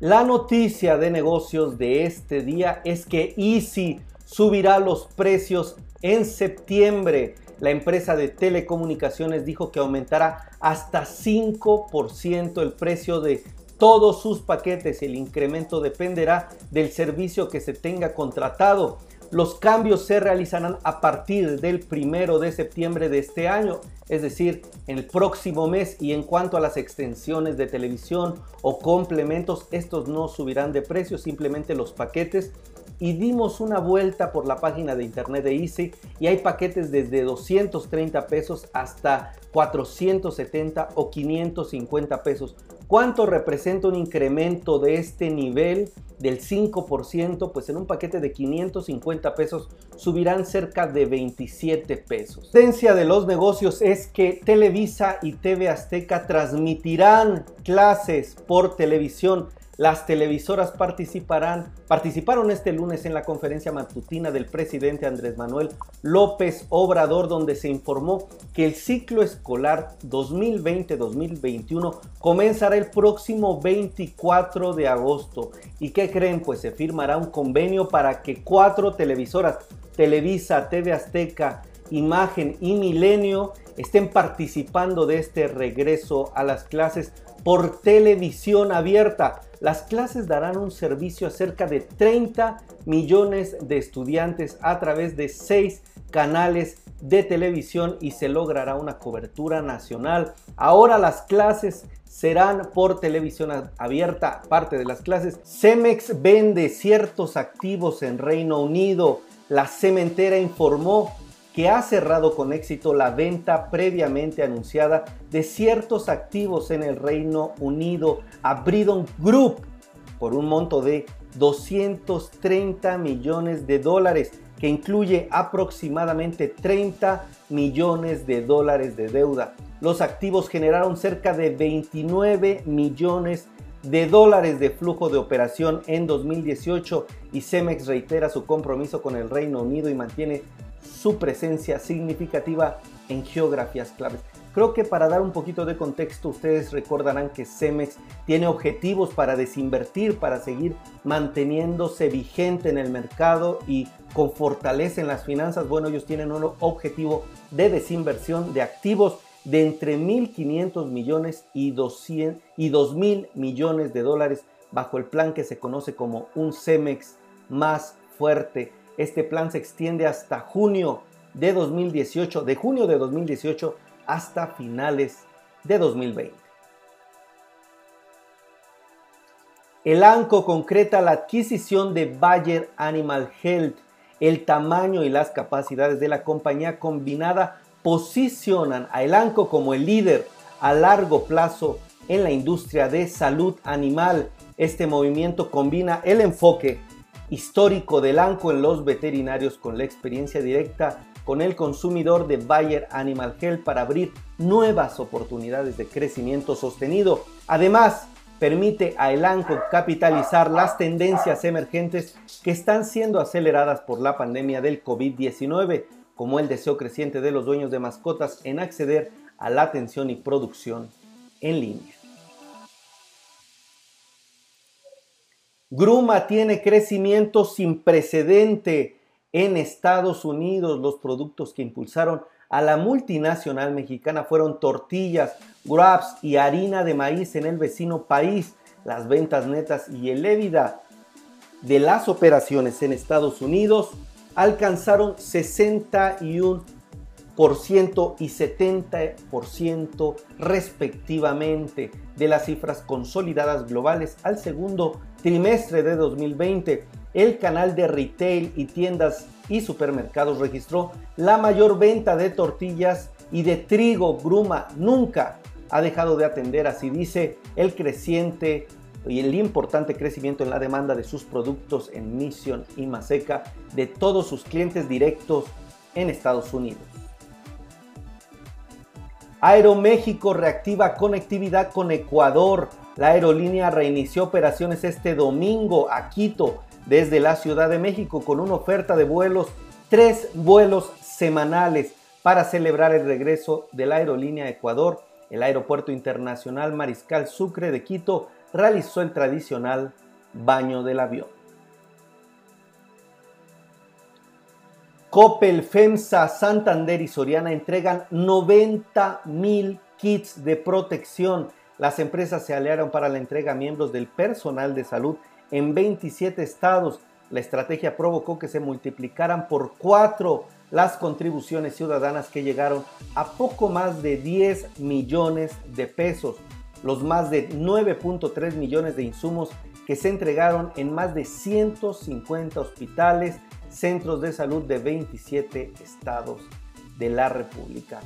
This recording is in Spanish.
La noticia de negocios de este día es que Easy subirá los precios en septiembre. La empresa de telecomunicaciones dijo que aumentará hasta 5% el precio de todos sus paquetes. El incremento dependerá del servicio que se tenga contratado. Los cambios se realizarán a partir del primero de septiembre de este año, es decir, en el próximo mes. Y en cuanto a las extensiones de televisión o complementos, estos no subirán de precio, simplemente los paquetes y dimos una vuelta por la página de internet de Easy y hay paquetes desde 230 pesos hasta 470 o 550 pesos. ¿Cuánto representa un incremento de este nivel del 5%? Pues en un paquete de 550 pesos subirán cerca de 27 pesos. La tendencia de los negocios es que Televisa y TV Azteca transmitirán clases por televisión las televisoras participarán, participaron este lunes en la conferencia matutina del presidente Andrés Manuel López Obrador, donde se informó que el ciclo escolar 2020-2021 comenzará el próximo 24 de agosto. ¿Y qué creen? Pues se firmará un convenio para que cuatro televisoras, Televisa, TV Azteca, Imagen y Milenio, estén participando de este regreso a las clases por televisión abierta. Las clases darán un servicio a cerca de 30 millones de estudiantes a través de seis canales de televisión y se logrará una cobertura nacional. Ahora las clases serán por televisión abierta, parte de las clases. Cemex vende ciertos activos en Reino Unido. La cementera informó que ha cerrado con éxito la venta previamente anunciada de ciertos activos en el Reino Unido a Bridon Group por un monto de 230 millones de dólares, que incluye aproximadamente 30 millones de dólares de deuda. Los activos generaron cerca de 29 millones de dólares de flujo de operación en 2018 y Cemex reitera su compromiso con el Reino Unido y mantiene su presencia significativa en geografías claves. Creo que para dar un poquito de contexto, ustedes recordarán que Cemex tiene objetivos para desinvertir, para seguir manteniéndose vigente en el mercado y con fortaleza en las finanzas. Bueno, ellos tienen un objetivo de desinversión de activos de entre 1.500 millones y 200 y 2.000 millones de dólares bajo el plan que se conoce como un Cemex más fuerte. Este plan se extiende hasta junio de 2018, de junio de 2018 hasta finales de 2020. El ANCO concreta la adquisición de Bayer Animal Health. El tamaño y las capacidades de la compañía combinada posicionan a Elanco como el líder a largo plazo en la industria de salud animal. Este movimiento combina el enfoque histórico del ANCO en los veterinarios con la experiencia directa con el consumidor de Bayer Animal Health para abrir nuevas oportunidades de crecimiento sostenido. Además, permite a Elanco capitalizar las tendencias emergentes que están siendo aceleradas por la pandemia del COVID-19, como el deseo creciente de los dueños de mascotas en acceder a la atención y producción en línea. Gruma tiene crecimiento sin precedente en Estados Unidos. Los productos que impulsaron a la multinacional mexicana fueron tortillas, grabs y harina de maíz en el vecino país. Las ventas netas y el EBITDA de las operaciones en Estados Unidos alcanzaron 61% y 70% respectivamente de las cifras consolidadas globales al segundo trimestre de 2020, el canal de retail y tiendas y supermercados registró la mayor venta de tortillas y de trigo. Gruma nunca ha dejado de atender, así dice, el creciente y el importante crecimiento en la demanda de sus productos en Mission y Maseca de todos sus clientes directos en Estados Unidos. Aeroméxico reactiva conectividad con Ecuador la aerolínea reinició operaciones este domingo a Quito desde la Ciudad de México con una oferta de vuelos, tres vuelos semanales para celebrar el regreso de la aerolínea Ecuador. El Aeropuerto Internacional Mariscal Sucre de Quito realizó el tradicional baño del avión. Coppel, FEMSA, Santander y Soriana entregan 90 mil kits de protección. Las empresas se aliaron para la entrega a miembros del personal de salud en 27 estados. La estrategia provocó que se multiplicaran por cuatro las contribuciones ciudadanas que llegaron a poco más de 10 millones de pesos, los más de 9.3 millones de insumos que se entregaron en más de 150 hospitales, centros de salud de 27 estados de la República.